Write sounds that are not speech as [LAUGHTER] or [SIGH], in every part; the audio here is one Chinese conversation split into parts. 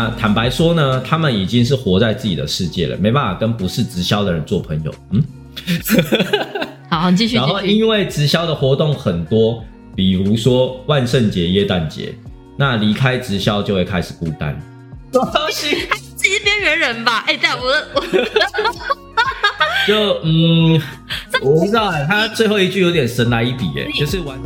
那坦白说呢，他们已经是活在自己的世界了，没办法跟不是直销的人做朋友。嗯，[LAUGHS] 好，继续。然后因为直销的活动很多，比如说万圣节、耶诞节，那离开直销就会开始孤单。什么东西？自己是边缘人吧？哎，但我我 [LAUGHS] 就嗯，我不知道哎，他最后一句有点神来一笔哎，就是完。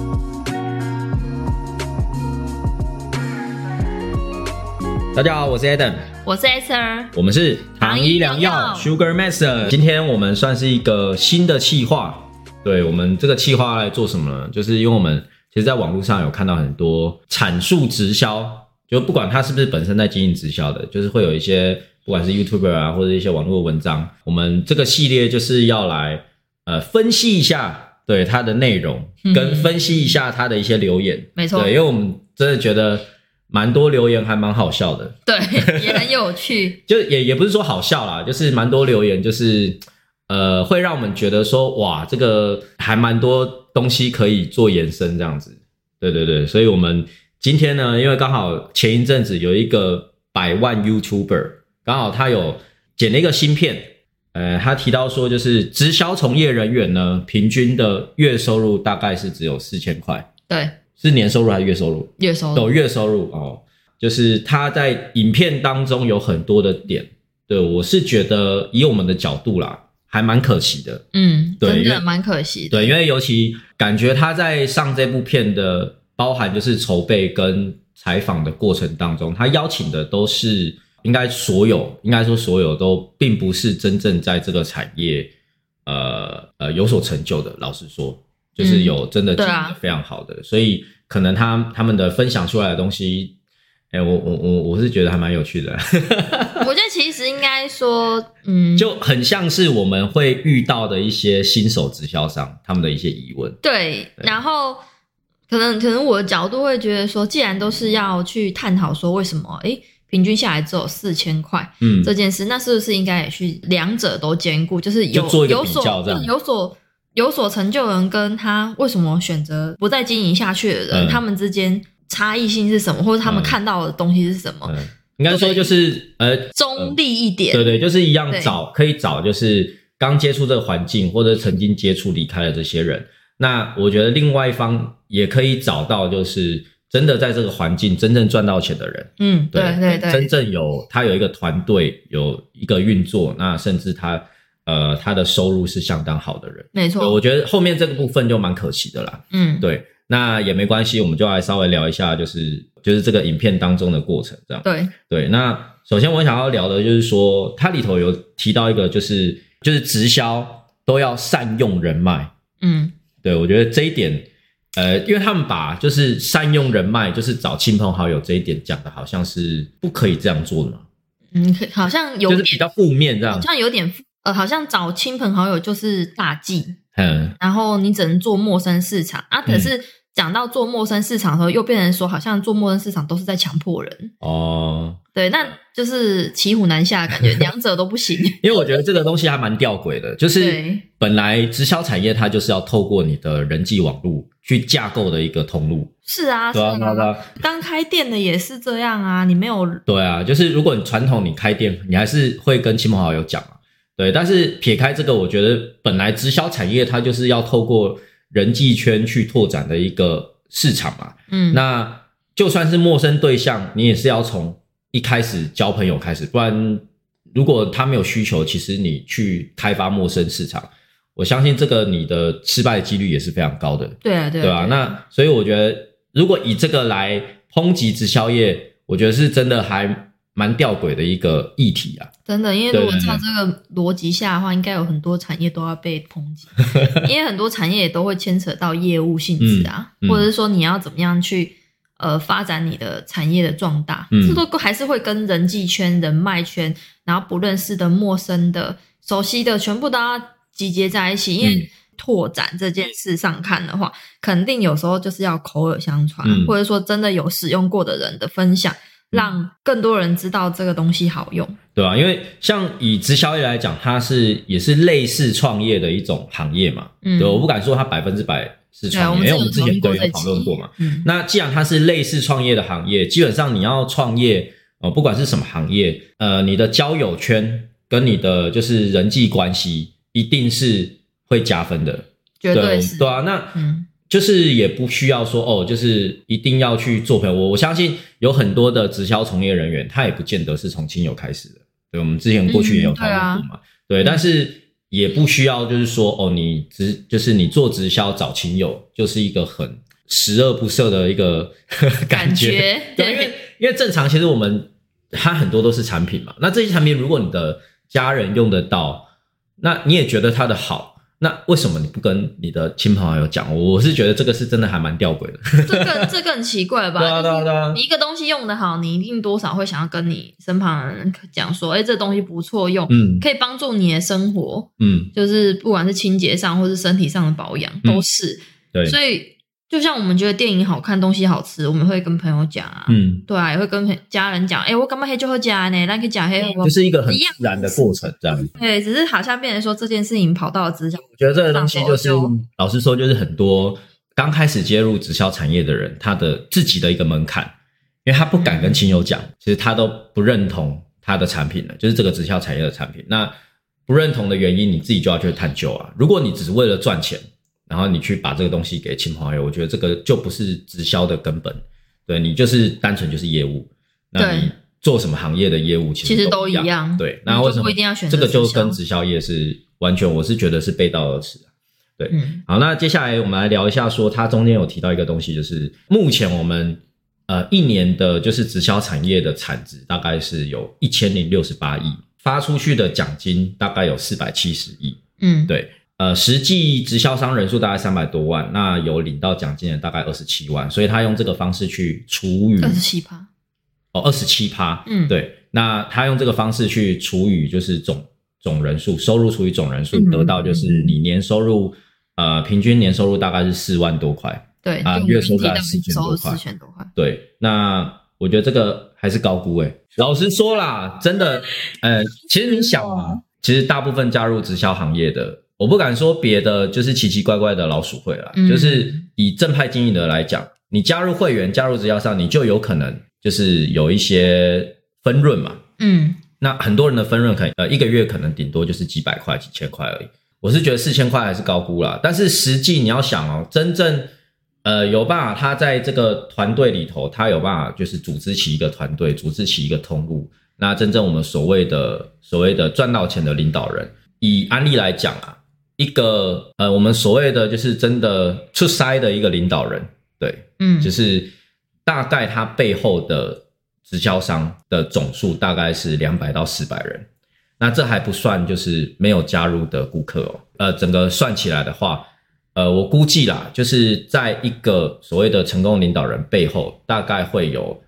大家好，我是 Adam，我是 Esther，我们是糖医良药 Sugar Master。今天我们算是一个新的企划，对我们这个企划来做什么呢？就是因为我们其实在网络上有看到很多阐述直销，就不管他是不是本身在经营直销的，就是会有一些不管是 YouTuber 啊或者一些网络文章，我们这个系列就是要来呃分析一下对它的内容，跟分析一下它的一些留言，没错，对，因为我们真的觉得。蛮多留言还蛮好笑的，对，也很有趣。[LAUGHS] 就也也不是说好笑啦，就是蛮多留言，就是呃，会让我们觉得说，哇，这个还蛮多东西可以做延伸这样子。对对对，所以我们今天呢，因为刚好前一阵子有一个百万 YouTuber，刚好他有剪了一个芯片，呃，他提到说，就是直销从业人员呢，平均的月收入大概是只有四千块。对。是年收入还是月收入？月收入有月收入哦，就是他在影片当中有很多的点，对我是觉得以我们的角度啦，还蛮可惜的。嗯，对，真的蛮可惜。对，因为尤其感觉他在上这部片的包含就是筹备跟采访的过程当中，他邀请的都是应该所有，应该说所有都并不是真正在这个产业呃呃有所成就的。老实说，就是有真的经营非常好的，所以。可能他他们的分享出来的东西，哎，我我我我是觉得还蛮有趣的。我觉得其实应该说，嗯，[LAUGHS] 就很像是我们会遇到的一些新手直销商他们的一些疑问。对，然后可能可能我的角度会觉得说，既然都是要去探讨说为什么，哎，平均下来只有四千块，嗯，这件事，那是不是应该也去两者都兼顾，就是有有所有所。有所成就人跟他为什么选择不再经营下去的人，他们之间差异性是什么，或者他们看到的东西是什么？应该说就是呃中立一点，对对，就是一样找可以找，就是刚接触这个环境或者曾经接触离开的这些人。那我觉得另外一方也可以找到，就是真的在这个环境真正赚到钱的人。嗯，对对对，真正有他有一个团队，有一个运作，那甚至他。呃，他的收入是相当好的人，没错。我觉得后面这个部分就蛮可惜的啦。嗯，对，那也没关系，我们就来稍微聊一下，就是就是这个影片当中的过程，这样。对对，那首先我想要聊的就是说，它里头有提到一个，就是就是直销都要善用人脉。嗯，对，我觉得这一点，呃，因为他们把就是善用人脉，就是找亲朋好友这一点讲的好像是不可以这样做的嘛。嗯，好像有点比较负面这样，好像有点。呃，好像找亲朋好友就是大忌，嗯，然后你只能做陌生市场啊。可是讲到做陌生市场的时候，又变成说好像做陌生市场都是在强迫人哦。对，那就是骑虎难下的感觉，[LAUGHS] 两者都不行。[LAUGHS] 因为我觉得这个东西还蛮吊诡的，就是本来直销产业它就是要透过你的人际网络去架构的一个通路。是啊，是啊，刚开店的也是这样啊，你没有对啊，就是如果你传统你开店，你还是会跟亲朋好友讲啊。对，但是撇开这个，我觉得本来直销产业它就是要透过人际圈去拓展的一个市场嘛。嗯，那就算是陌生对象，你也是要从一开始交朋友开始，不然如果他没有需求，其实你去开发陌生市场，我相信这个你的失败几率也是非常高的。对啊，对，对吧？那所以我觉得，如果以这个来抨击直销业，我觉得是真的还。蛮吊诡的一个议题啊！真的，因为如果照这个逻辑下的话，应该有很多产业都要被抨击，[LAUGHS] 因为很多产业也都会牵扯到业务性质啊，或者是说你要怎么样去呃发展你的产业的壮大，这都还是会跟人际圈、人脉圈，然后不认识的、陌生的、熟悉的，全部都要集结在一起。因为拓展这件事上看的话，肯定有时候就是要口耳相传，或者说真的有使用过的人的分享。让更多人知道这个东西好用，对啊？因为像以直销业来讲，它是也是类似创业的一种行业嘛。嗯，对，我不敢说它百分之百是创业，因为我们之前都有讨论过嘛。嗯，那既然它是类似创业的行业，基本上你要创业，哦，不管是什么行业，呃，你的交友圈跟你的就是人际关系，一定是会加分的，绝对是对啊。那嗯就是也不需要说哦，就是一定要去做朋友。我我相信有很多的直销从业人员，他也不见得是从亲友开始的。对，我们之前过去也有讨论过嘛。对，但是也不需要就是说哦，你直就是你做直销找亲友，就是一个很十恶不赦的一个感觉。[LAUGHS] 对，因为因为正常其实我们它很多都是产品嘛。那这些产品如果你的家人用得到，那你也觉得它的好。那为什么你不跟你的亲朋好友讲？我是觉得这个是真的还蛮吊诡的。这个 [LAUGHS] 这更奇怪吧？对啊对啊对啊！你一个东西用的好，你一定多少会想要跟你身旁的人讲说，哎，这东西不错用，嗯，可以帮助你的生活，嗯，就是不管是清洁上或是身体上的保养都是。对，所以。就像我们觉得电影好看，东西好吃，我们会跟朋友讲啊，嗯，对啊，也会跟家人讲，哎，我干嘛黑就喝加呢？那可以讲黑，就是一个很自然的过程，这样。对，只是好像变成说这件事情跑到了直销。我觉得这个东西就是，老实说，就是很多刚开始接入直销产业的人，他的自己的一个门槛，因为他不敢跟亲友讲，其实他都不认同他的产品了，就是这个直销产业的产品。那不认同的原因，你自己就要去探究啊。如果你只是为了赚钱。然后你去把这个东西给亲朋好友，我觉得这个就不是直销的根本。对你就是单纯就是业务，那你做什么行业的业务其实都一样。对，那为什么不一定要选这个就跟直销业是完全，我是觉得是背道而驰啊。对，好，那接下来我们来聊一下，说它中间有提到一个东西，就是目前我们呃一年的就是直销产业的产值大概是有一千零六十八亿，发出去的奖金大概有四百七十亿。嗯，对。呃，实际直销商人数大概三百多万，那有领到奖金的大概二十七万，所以他用这个方式去除以二十七趴，哦，二十七趴，嗯，对，那他用这个方式去除以就是总总人数，收入除以总人数，得到就是你年收入，呃，平均年收入大概是四万多块，对，啊，月收入四千多块，四千多块，对，那我觉得这个还是高估诶，老实说啦，真的，呃，其实你想啊，其实大部分加入直销行业的。我不敢说别的，就是奇奇怪怪的老鼠会了。就是以正派经营的来讲，你加入会员、加入直销商，你就有可能就是有一些分润嘛。嗯，那很多人的分润可能呃一个月可能顶多就是几百块、几千块而已。我是觉得四千块还是高估了，但是实际你要想哦，真正呃有办法，他在这个团队里头，他有办法就是组织起一个团队，组织起一个通路。那真正我们所谓的所谓的赚到钱的领导人，以安利来讲啊。一个呃，我们所谓的就是真的出塞的一个领导人，对，嗯，就是大概他背后的直销商的总数大概是两百到四百人，那这还不算就是没有加入的顾客哦，呃，整个算起来的话，呃，我估计啦，就是在一个所谓的成功领导人背后，大概会有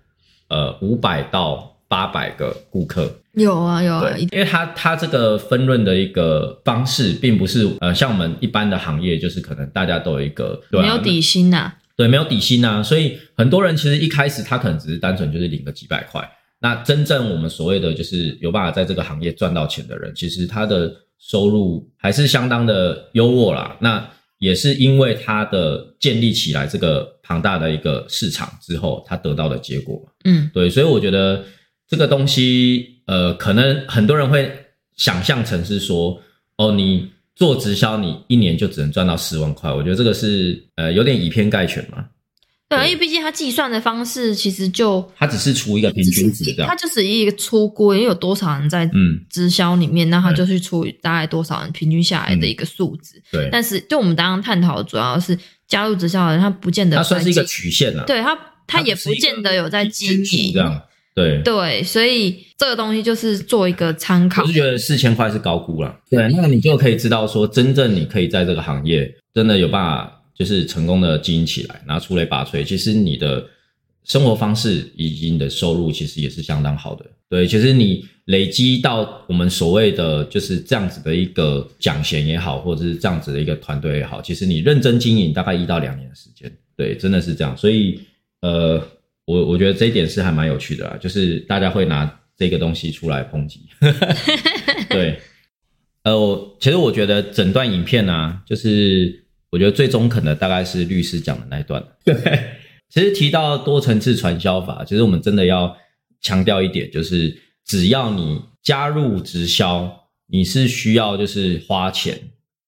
呃五百到八百个顾客。有啊有啊，因为它它这个分润的一个方式，并不是呃像我们一般的行业，就是可能大家都有一个没有底薪呐，对，没有底薪呐，所以很多人其实一开始他可能只是单纯就是领个几百块。那真正我们所谓的就是有办法在这个行业赚到钱的人，其实他的收入还是相当的优渥啦。那也是因为他的建立起来这个庞大的一个市场之后，他得到的结果。嗯，对，所以我觉得这个东西。呃，可能很多人会想象成是说，哦，你做直销，你一年就只能赚到十万块。我觉得这个是呃有点以偏概全嘛。对，因为毕竟它计算的方式其实就它只是出一个平均值的，它就是一个出估，因为有多少人在嗯直销里面，那它就去出大概多少人平均下来的一个数字。对，但是就我们刚刚探讨的主要是加入直销的人，他不见得它算是一个曲线了。对他，他也不见得有在经营这样。对对，所以这个东西就是做一个参考。我是觉得四千块是高估了。对，那你就可以知道说，真正你可以在这个行业真的有办法，就是成功的经营起来，拿出类拔萃。其实你的生活方式以及你的收入，其实也是相当好的。对，其实你累积到我们所谓的就是这样子的一个奖衔也好，或者是这样子的一个团队也好，其实你认真经营大概一到两年的时间，对，真的是这样。所以呃。我我觉得这一点是还蛮有趣的啊，就是大家会拿这个东西出来抨击。[LAUGHS] 对，呃，我其实我觉得整段影片呢，就是我觉得最中肯的大概是律师讲的那一段。对，其实提到多层次传销法，其实我们真的要强调一点，就是只要你加入直销，你是需要就是花钱，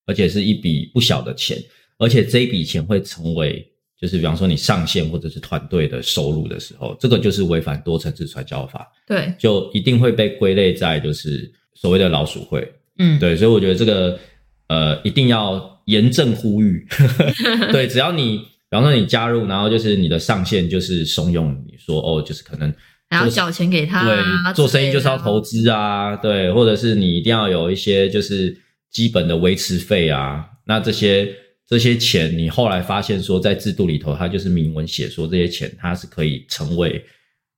而且是一笔不小的钱，而且这一笔钱会成为就是比方说你上线或者是团队的收入的时候，这个就是违反多层次传销法，对，就一定会被归类在就是所谓的老鼠会。嗯，对，所以我觉得这个呃一定要严正呼吁，[LAUGHS] 对，只要你比方说你加入，然后就是你的上线就是怂恿你说哦，就是可能还要缴钱给他、啊，对，做生意就是要投资啊，对，或者是你一定要有一些就是基本的维持费啊，那这些这些钱，你后来发现说在制度里头，它就是明文写说这些钱它是可以成为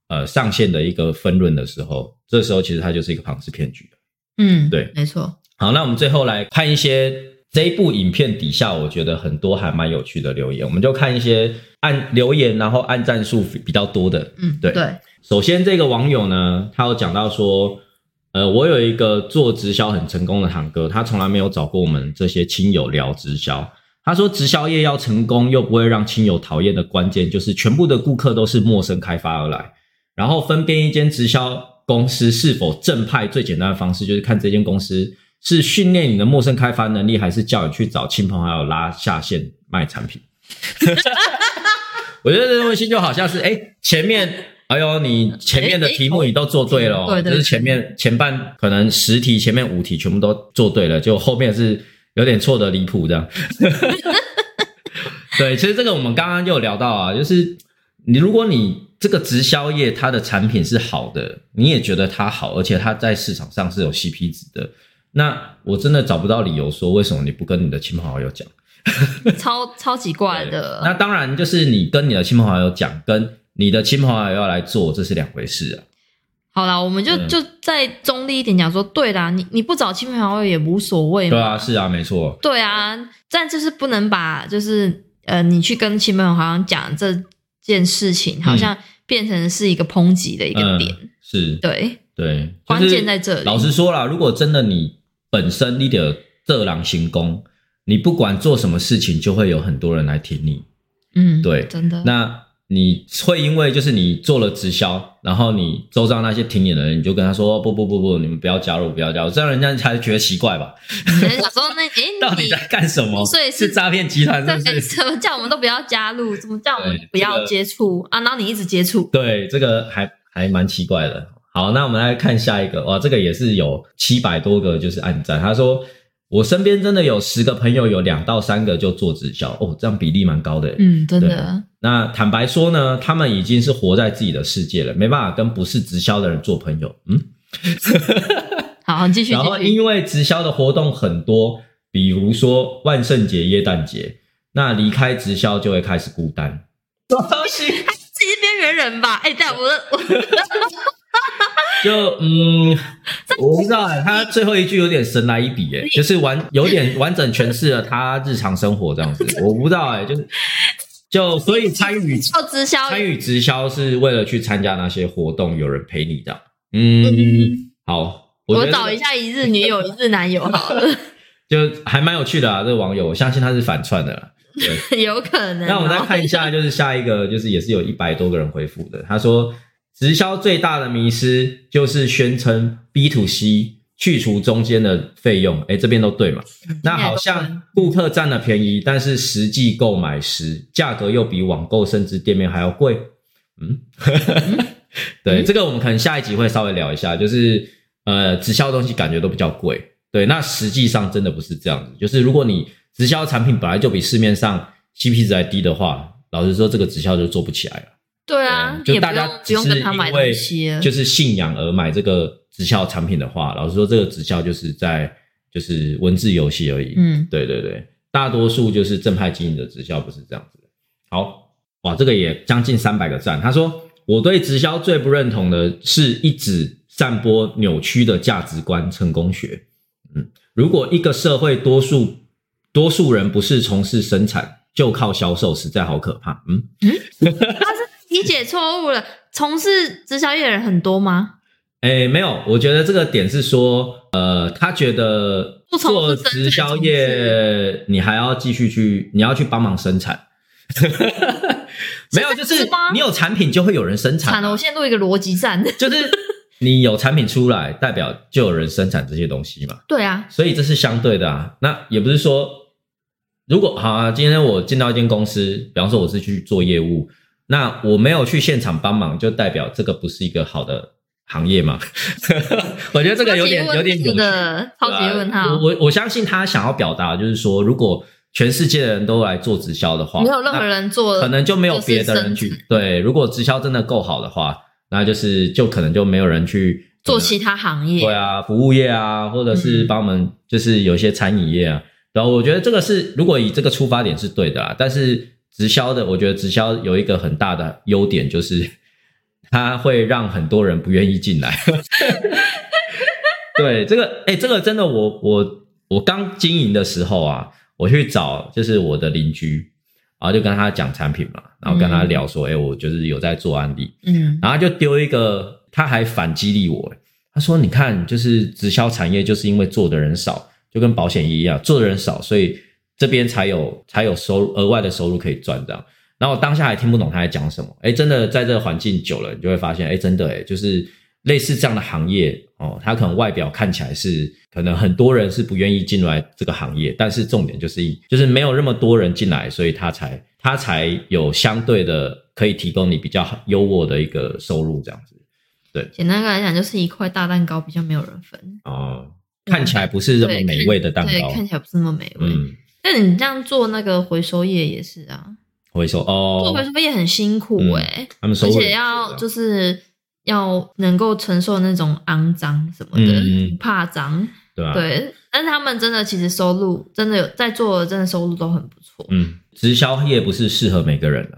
呃上限的一个分润的时候，这时候其实它就是一个庞氏骗局了。嗯，对。没错，好，那我们最后来看一些这一部影片底下，我觉得很多还蛮有趣的留言，我们就看一些按留言然后按赞数比较多的，嗯，对。对，首先，这个网友呢，他有讲到说，呃，我有一个做直销很成功的堂哥，他从来没有找过我们这些亲友聊直销。他说，直销业要成功又不会让亲友讨厌的关键，就是全部的顾客都是陌生开发而来。然后分辨一间直销公司是否正派，最简单的方式就是看这间公司是训练你的陌生开发能力，还是叫你去找亲朋好友拉下线卖产品。[LAUGHS] 我觉得这东西就好像是，哎，前面，哎呦，你前面的题目你都做对了哦，对对就是前面前半可能十题，前面五题全部都做对了，就后面是有点错的离谱这样。[LAUGHS] 对，其实这个我们刚刚就有聊到啊，就是你如果你这个直销业它的产品是好的，你也觉得它好，而且它在市场上是有 CP 值的，那我真的找不到理由说为什么你不跟你的亲朋好友讲。[LAUGHS] 超超奇怪的。那当然，就是你跟你的亲朋好友讲，跟你的亲朋好友要来做，这是两回事啊。好啦，我们就嗯就再中立一点讲说，对啦，你你不找亲朋好友也无所谓嘛。对啊，是啊，没错。对啊，但就是不能把就是呃，你去跟亲朋好友讲这件事情，好像变成是一个抨击的一个点。嗯、是，对，对，关键在这里。老实说啦，如果真的你本身你的这狼行功，你不管做什么事情，就会有很多人来挺你。嗯，对真的。那你会因为就是你做了直销，然后你周遭那些挺你的人，你就跟他说不不不不，你们不要加入，不要加入，这样人家才觉得奇怪吧？想说那诶，[LAUGHS] 到底在干什么？所以是是诈骗集团，是不对，是？怎么叫我们都不要加入？怎么叫我们不要这个接触、啊？然后你一直接触，对，这个还还蛮奇怪的。好，那我们来看下一个，哇，这个也是有七百多个就是暗赞。他说，我身边真的有十个朋友，有两到三个就做直销，哦，这样比例蛮高的。嗯，真的，那坦白说呢，他们已经是活在自己的世界了，没办法跟不是直销的人做朋友。嗯，[LAUGHS] 好，继续然后。因为直销的活动很多，比如说万圣节、耶诞节，那离开直销就会开始孤单。什么东西？[LAUGHS] 自己是边缘人吧？哎，对啊，我的我就嗯，我不知道哎，他最后一句有点神来一笔哎，就是完有点完整诠释了他日常生活这样子。我不知道哎，就是 [LAUGHS] 就所以参与做直销，参与直销是为了去参加那些活动，有人陪你这样。嗯，好，我我找一下一日女友、一日男友好了，[LAUGHS] 就还蛮有趣的啊。这个网友，我相信他是反串的啦。对，[LAUGHS] 有可能哦。那我们再看一下，就是下一个，就是也是有一百多个人回复的。他说，直销最大的迷失就是宣称 B to C 去除中间的费用，哎，这边都对嘛？那好像顾客占了便宜，但是实际购买时价格又比网购甚至店面还要贵。嗯，[LAUGHS] 对，这个我们可能下一集会稍微聊一下，就是呃，直销的东西感觉都比较贵。对，那实际上真的不是这样子，就是如果你直销产品本来就比市面上 CP 值还低的话，老实说，这个直销就做不起来了。对啊，就大家只是跟他买因为就是信仰而买这个直销产品的话，老实说，这个直销就是在就是文字游戏而已。嗯，对对对，大多数就是正派经营的直销不是这样子的。好，哇，这个也将近三百个赞。他说，我对直销最不认同的是一直散播扭曲的价值观成功学。嗯，如果一个社会多数多数人不是从事生产，就靠销售，实在好可怕。嗯，[LAUGHS] 理解错误了。从事直销业的人很多吗？哎，没有，我觉得这个点是说，呃，他觉得做直销业，你还要继续去，你要去帮忙生产，[LAUGHS] 没有，就是你有产品就会有人生产惨了，我现在录一个逻辑战。就是你有产品出来，代表就有人生产这些东西嘛，对啊，所以这是相对的啊。那也不是说，如果好啊，今天我进到一间公司，比方说我是去做业务，那我没有去现场帮忙，就代表这个不是一个好的行业嘛？[LAUGHS] 我觉得这个有点有点有趣。的，超级问对啊号。我我我相信他想要表达的就是说，如果全世界的人都来做直销的话，没有任何人做，可能就没有别的人去就是对。如果直销真的够好的话，那就是就可能就没有人去做其他行业。对啊，服务业啊，或者是嗯帮我们就是有些餐饮业啊。然后我觉得这个是如果以这个出发点是对的啦，但是直销的，我觉得直销有一个很大的优点就是 [LAUGHS] 它会让很多人不愿意进来。[LAUGHS] 对，这个哎、这个真的我我我刚经营的时候啊，我去找就是我的邻居，然后就跟他讲产品嘛，然后跟他聊说，哎、我就是有在做案例，嗯，然后就丢一个，他还反激励我，他说：“你看，就是直销产业，就是因为做的人少，就跟保险业一样，做的人少，所以这边才有才有收入额外的收入可以赚这样。”然后我当下还听不懂他在讲什么，哎，真的在这个环境久了，你就会发现，哎，真的哎，就是类似这样的行业哦，它可能外表看起来是可能很多人是不愿意进来这个行业，但是重点就是就是没有那么多人进来，所以他才他才有相对的可以提供你比较优渥的一个收入这样子。对简单来讲，就是一块大蛋糕比较没有人分，哦，看起来不是这么美味的蛋对，糕，看起来不是那么美味。嗯，那你这样做那个回收业也是啊，回收哦做哦回，收业很辛苦嗯哎、他们收而且要就是要能够承受那种肮脏什么的，嗯怕脏。对啊？，对，但是他们真的其实收入真的有在做的，真的收入都很不错。嗯，直销业不是适合每个人的，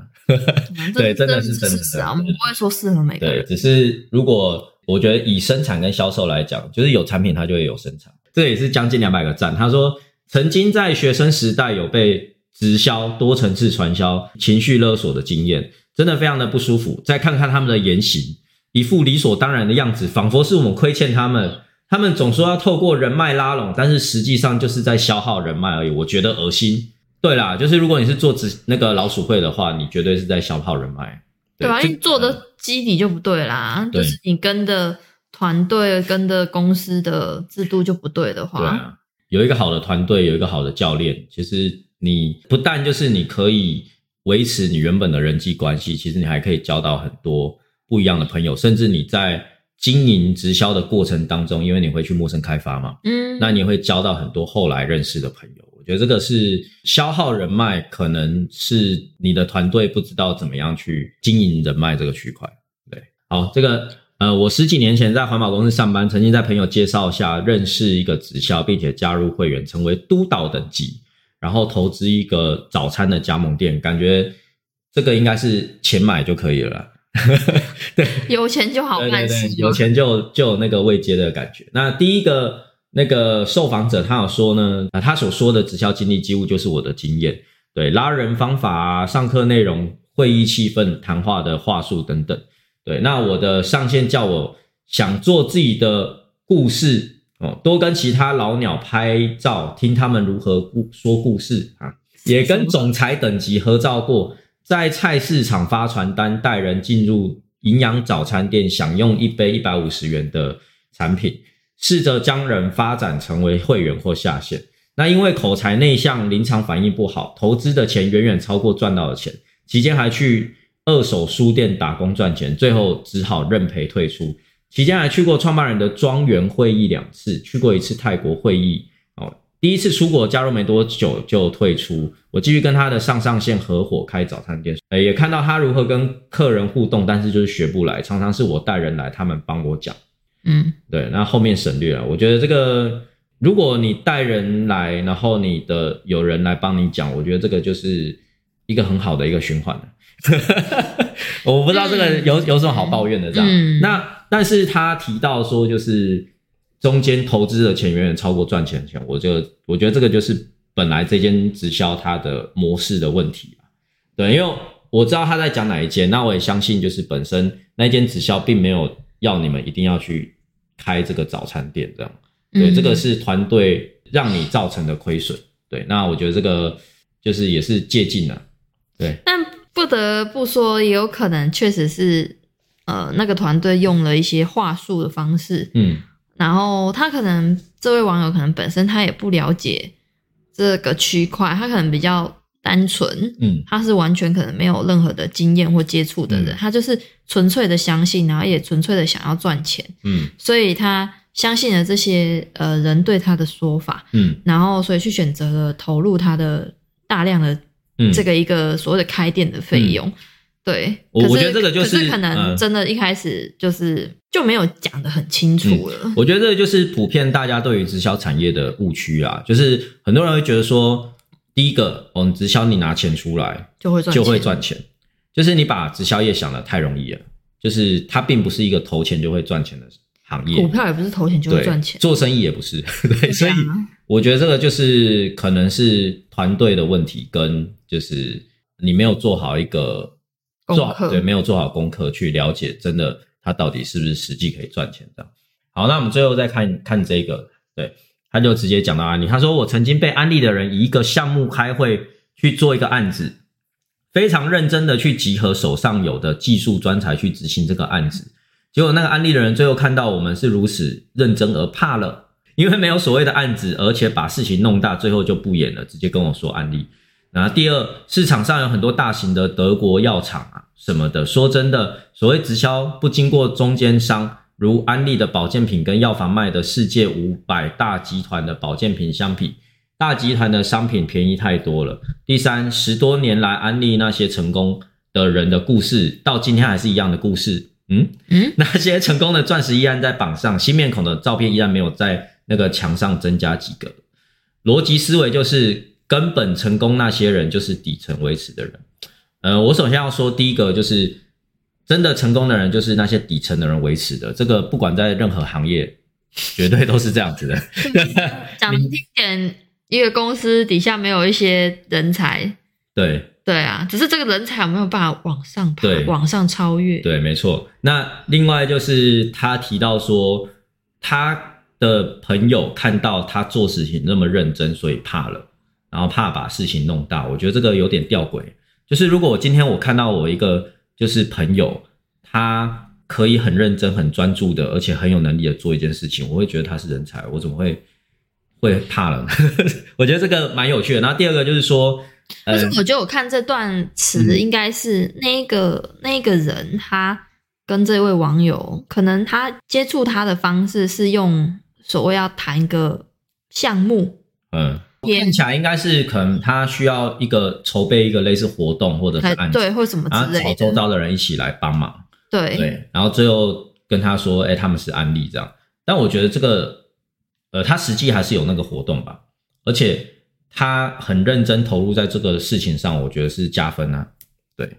嗯 [LAUGHS] 对真的是真的事实啊，我们不会说适合每个对，人。只是如果我觉得以生产跟销售来讲，就是有产品它就会有生产，这也是将近两百个赞。他说曾经在学生时代有被直销、多层次传销、情绪勒索的经验，真的非常的不舒服。再看看他们的言行，一副理所当然的样子，仿佛是我们亏欠他们。他们总说要透过人脉拉拢，但是实际上就是在消耗人脉而已。我觉得恶心。对啦，就是如果你是做直那个老鼠会的话，你绝对是在消耗人脉。对吧？这因为做的基底就不对啦，对就是你跟的团队、跟的公司的制度就不对的对话，啊，有一个好的团队，有一个好的教练，其实你不但就是你可以维持你原本的人际关系，其实你还可以交到很多不一样的朋友，甚至你在经营直销的过程当中，因为你会去陌生开发嘛，嗯，那你会交到很多后来认识的朋友。我觉得这个是消耗人脉，可能是你的团队不知道怎么样去经营人脉这个区块。对，好，这个呃，我十几年前在环保公司上班，曾经在朋友介绍下认识一个直销，并且加入会员，成为督导等级，然后投资一个早餐的加盟店，感觉这个应该是钱买就可以了 [LAUGHS] 对。有钱就好办事，，有钱就就有那个未接的感觉。那第一个那个受访者他有说呢，啊，他所说的直销经历几乎就是我的经验，对拉人方法啊、上课内容、会议气氛、谈话的话术等等。对，那我的上线叫我想做自己的故事哦，多跟其他老鸟拍照，听他们如何故说故事啊，也跟总裁等级合照过，在菜市场发传单，带人进入营养早餐店，享用一杯一百五十元的产品，试着将人发展成为会员或下线。那因为口才内向，临场反应不好，投资的钱远远超过赚到的钱，期间还去二手书店打工赚钱，最后只好认赔退出。期间还去过创办人的庄园会议两次，去过一次泰国会议。哦，第一次出国加入没多久就退出，我继续跟他的上上线合伙开早餐店，呃，也看到他如何跟客人互动，但是就是学不来，常常是我带人来，他们帮我讲。嗯，对，那后面省略了。我觉得这个，如果你带人来，然后你的有人来帮你讲，我觉得这个就是一个很好的一个循环了。[LAUGHS] 我不知道这个有有什么好抱怨的这样。嗯那但是他提到说，就是中间投资的钱远远超过赚钱的钱，我就我觉得这个就是本来这间直销它的模式的问题啊。对，因为我知道他在讲哪一间，那我也相信就是本身那间直销并没有要你们一定要去开这个早餐店这样。对，嗯这个是团队让你造成的亏损。对，那我觉得这个就是也是借鉴了。对，但不得不说，也有可能确实是，呃，那个团队用了一些话术的方式，嗯。然后他可能这位网友可能本身他也不了解这个区块，他可能比较单纯，嗯。他是完全可能没有任何的经验或接触的人，嗯。他就是纯粹的相信，然后也纯粹的想要赚钱，嗯。所以他相信了这些呃人对他的说法，嗯。然后所以去选择了投入他的大量的嗯，这个一个所谓的开店的费用。对，我我觉得这个就是可是可能嗯。真的一开始就是就没有讲的很清楚了。我觉得这就是普遍大家对于直销产业的误区啊，就是很多人会觉得说，第一个，哦，你直销你拿钱出来就会赚就会赚钱，就是你把直销业想的太容易了，就是它并不是一个投钱就会赚钱的行业，股票也不是投钱就会赚钱，做生意也不是，[LAUGHS] 对，所以啊我觉得这个就是可能是团队的问题，跟就是你没有做好一个做好对，没有做好功课去了解真的它到底是不是实际可以赚钱这样。好，那我们最后再看看这个，对，他就直接讲到案例，他说我曾经被安利的人以一个项目开会去做一个案子，非常认真的去集合手上有的技术专才去执行这个案子。结果那个安利的人最后看到我们是如此认真而怕了，因为没有所谓的案子，而且把事情弄大，最后就不演了，直接跟我说安利。然后第二，市场上有很多大型的德国药厂啊什么的，说真的，所谓直销不经过中间商，如安利的保健品跟药房卖的世界五百大集团的保健品相比，大集团的商品便宜太多了。第三，十多年来安利那些成功的人的故事，到今天还是一样的故事。嗯嗯，那些成功的钻石依然在榜上，新面孔的照片依然没有在那个墙上增加几个。逻辑思维就是根本成功那些人就是底层维持的人。呃，我首先要说第一个就是真的成功的人就是那些底层的人维持的，这个不管在任何行业，绝对都是这样子的。讲难听点，一个公司底下没有一些人才，对对啊，只是这个人才有没有办法往上爬，往上超越？对，没错。那另外就是他提到说，他的朋友看到他做事情那么认真，所以怕了，然后怕把事情弄大。我觉得这个有点吊诡。就是如果我今天我看到我一个就是朋友，他可以很认真、很专注的，而且很有能力的做一件事情，我会觉得他是人才，我怎么会会怕了呢？[LAUGHS] 我觉得这个蛮有趣的。然后第二个就是说，呃但是，我觉得我看这段词嗯应该是那个、那个人他跟这位网友，可能他接触他的方式是用所谓要谈一个项目，嗯，也看起来应该是可能他需要一个筹备一个类似活动或者是才案子，对或什么然后之类的，找周遭的人一起来帮忙，对对，然后最后跟他说，哎，他们是安利这样。但我觉得这个，呃，他实际还是有那个活动吧，而且他很认真投入在这个事情上，我觉得是加分啊。对，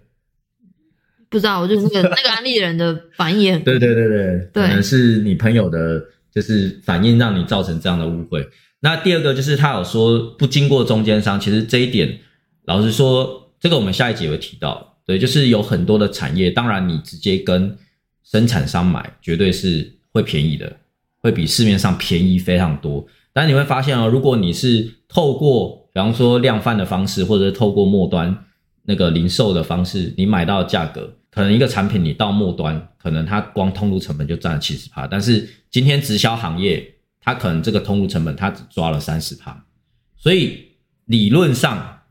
不知道，我觉得那个 [LAUGHS] 那个安利人的反应也很对对对对，对可能是你朋友的，就是反应让你造成这样的误会。那第二个就是他有说不经过中间商，其实这一点，老实说，这个我们下一节会提到。对，就是有很多的产业，当然你直接跟生产商买，绝对是会便宜的，会比市面上便宜非常多。但你会发现哦，如果你是透过比方说量贩的方式，或者是透过末端那个零售的方式，你买到的价格，可能一个产品你到末端，可能它光通路成本就占了七十趴，但是今天直销行业，他可能这个通路成本他只抓了三十趴，所以理论上，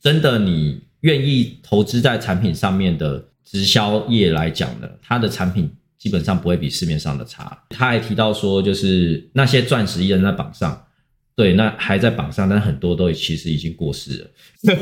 真的你愿意投资在产品上面的直销业来讲呢，它的产品基本上不会比市面上的差。他还提到说，就是那些钻石依然在榜上，对，那还在榜上，但很多都其实已经过世了，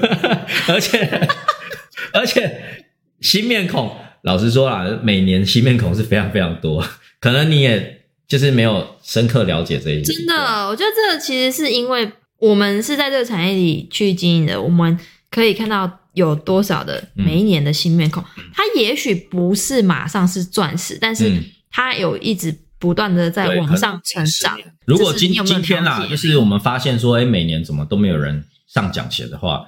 [LAUGHS] 而且 [LAUGHS] 而且新面孔，老实说啦，每年新面孔是非常非常多，可能你也就是没有深刻了解这一点。真的，我觉得这个其实是因为我们是在这个产业里去经营的，我们可以看到有多少的嗯每一年的新面孔，它也许不是马上是钻石，但是嗯它有一直不断的在往上成长。如果今今天啦了，解就是我们发现说，哎，每年怎么都没有人上讲协的话，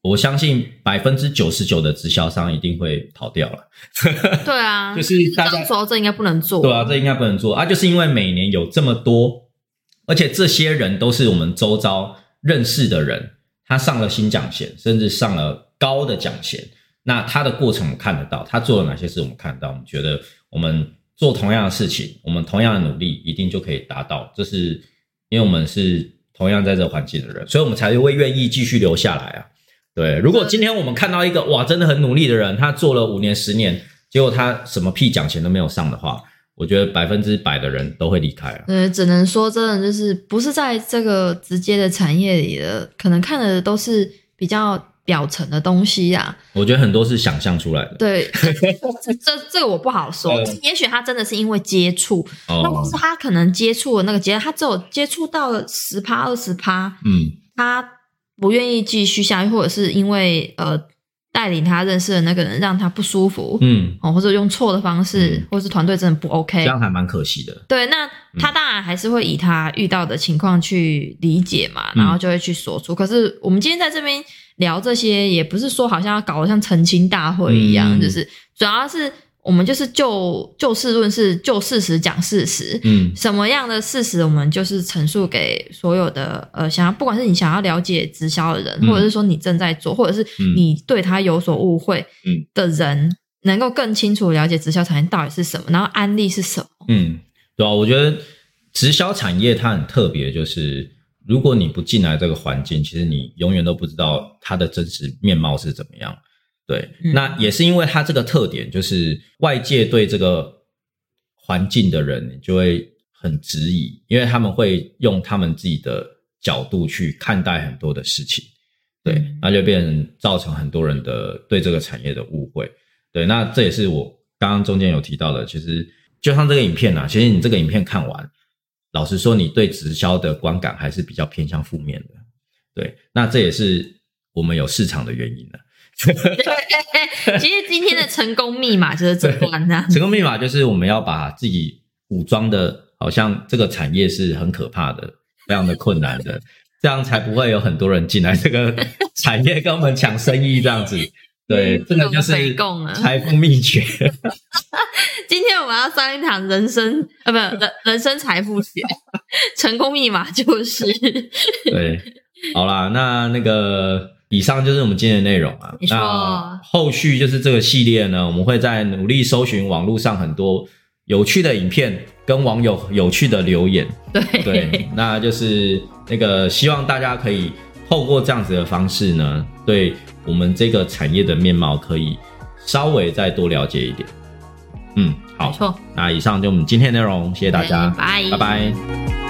我相信百分之九十九的直销商一定会逃掉了。[LAUGHS] 对啊，[LAUGHS] 就是大家说这应该不能做。对啊，这应该不能做啊，就是因为每年有这么多，而且这些人都是我们周遭认识的人，他上了新奖衔，甚至上了高的奖衔。那他的过程我们看得到，他做了哪些事我们看得到，我们觉得我们做同样的事情，我们同样的努力，一定就可以达到。这是因为我们是同样在这环境的人，所以我们才会愿意继续留下来啊。对，如果今天我们看到一个哇，真的很努力的人，他做了五年、十年，结果他什么屁奖钱都没有上的话，我觉得百分之百的人都会离开啊。呃，只能说真的就是不是在这个直接的产业里的，可能看的都是比较表层的东西呀。我觉得很多是想象出来的。对，[LAUGHS] 这这个我不好说。也许他真的是因为接触，那或是他可能接触的那个阶他只有接触到了十趴、二十趴，嗯，他。不愿意继续下去，或者是因为呃带领他认识的那个人让他不舒服，嗯，哦，或者用错的方式，或是团队真的不 OK，这样还蛮可惜的。对，那他当然还是会以他遇到的情况去理解嘛，然后就会去说出。可是我们今天在这边聊这些，也不是说好像要搞得像澄清大会一样，就是主要是。我们就是就就事论事，就事实讲事实。嗯，什么样的事实，我们就是陈述给所有的呃，想要不管是你想要了解直销的人，或者是说你正在做，或者是你对他有所误会的人，能够更清楚了解直销产业到底是什么，然后案例是什么。嗯，对啊，我觉得直销产业它很特别，就是如果你不进来这个环境，其实你永远都不知道它的真实面貌是怎么样。对，那也是因为它这个特点，就是外界对这个环境的人就会很质疑，因为他们会用他们自己的角度去看待很多的事情，对，那就变成造成很多人的对这个产业的误会。对，那这也是我刚刚中间有提到的，其实就像这个影片啊，其实你这个影片看完，老实说，你对直销的观感还是比较偏向负面的。对，那这也是我们有市场的原因了。对，[LAUGHS] 其实今天的成功密码就是这关呢。成功密码就是我们要把自己武装的，好像这个产业是很可怕的，非常的困难的，[LAUGHS] 这样才不会有很多人进来这个产业跟我们抢生意这样子。对，这个就是财富秘诀。[LAUGHS] 今天我们要上一堂人生啊，不，人人生财富学，成功密码就是对。好啦，那那个。以上就是我们今天的内容啊。那后续就是这个系列呢，我们会在努力搜寻网络上很多有趣的影片，跟网友有趣的留言。对对，那就是那个希望大家可以透过这样子的方式呢，对我们这个产业的面貌可以稍微再多了解一点。嗯，好，错。那以上就我们今天内容，谢谢大家，拜拜拜。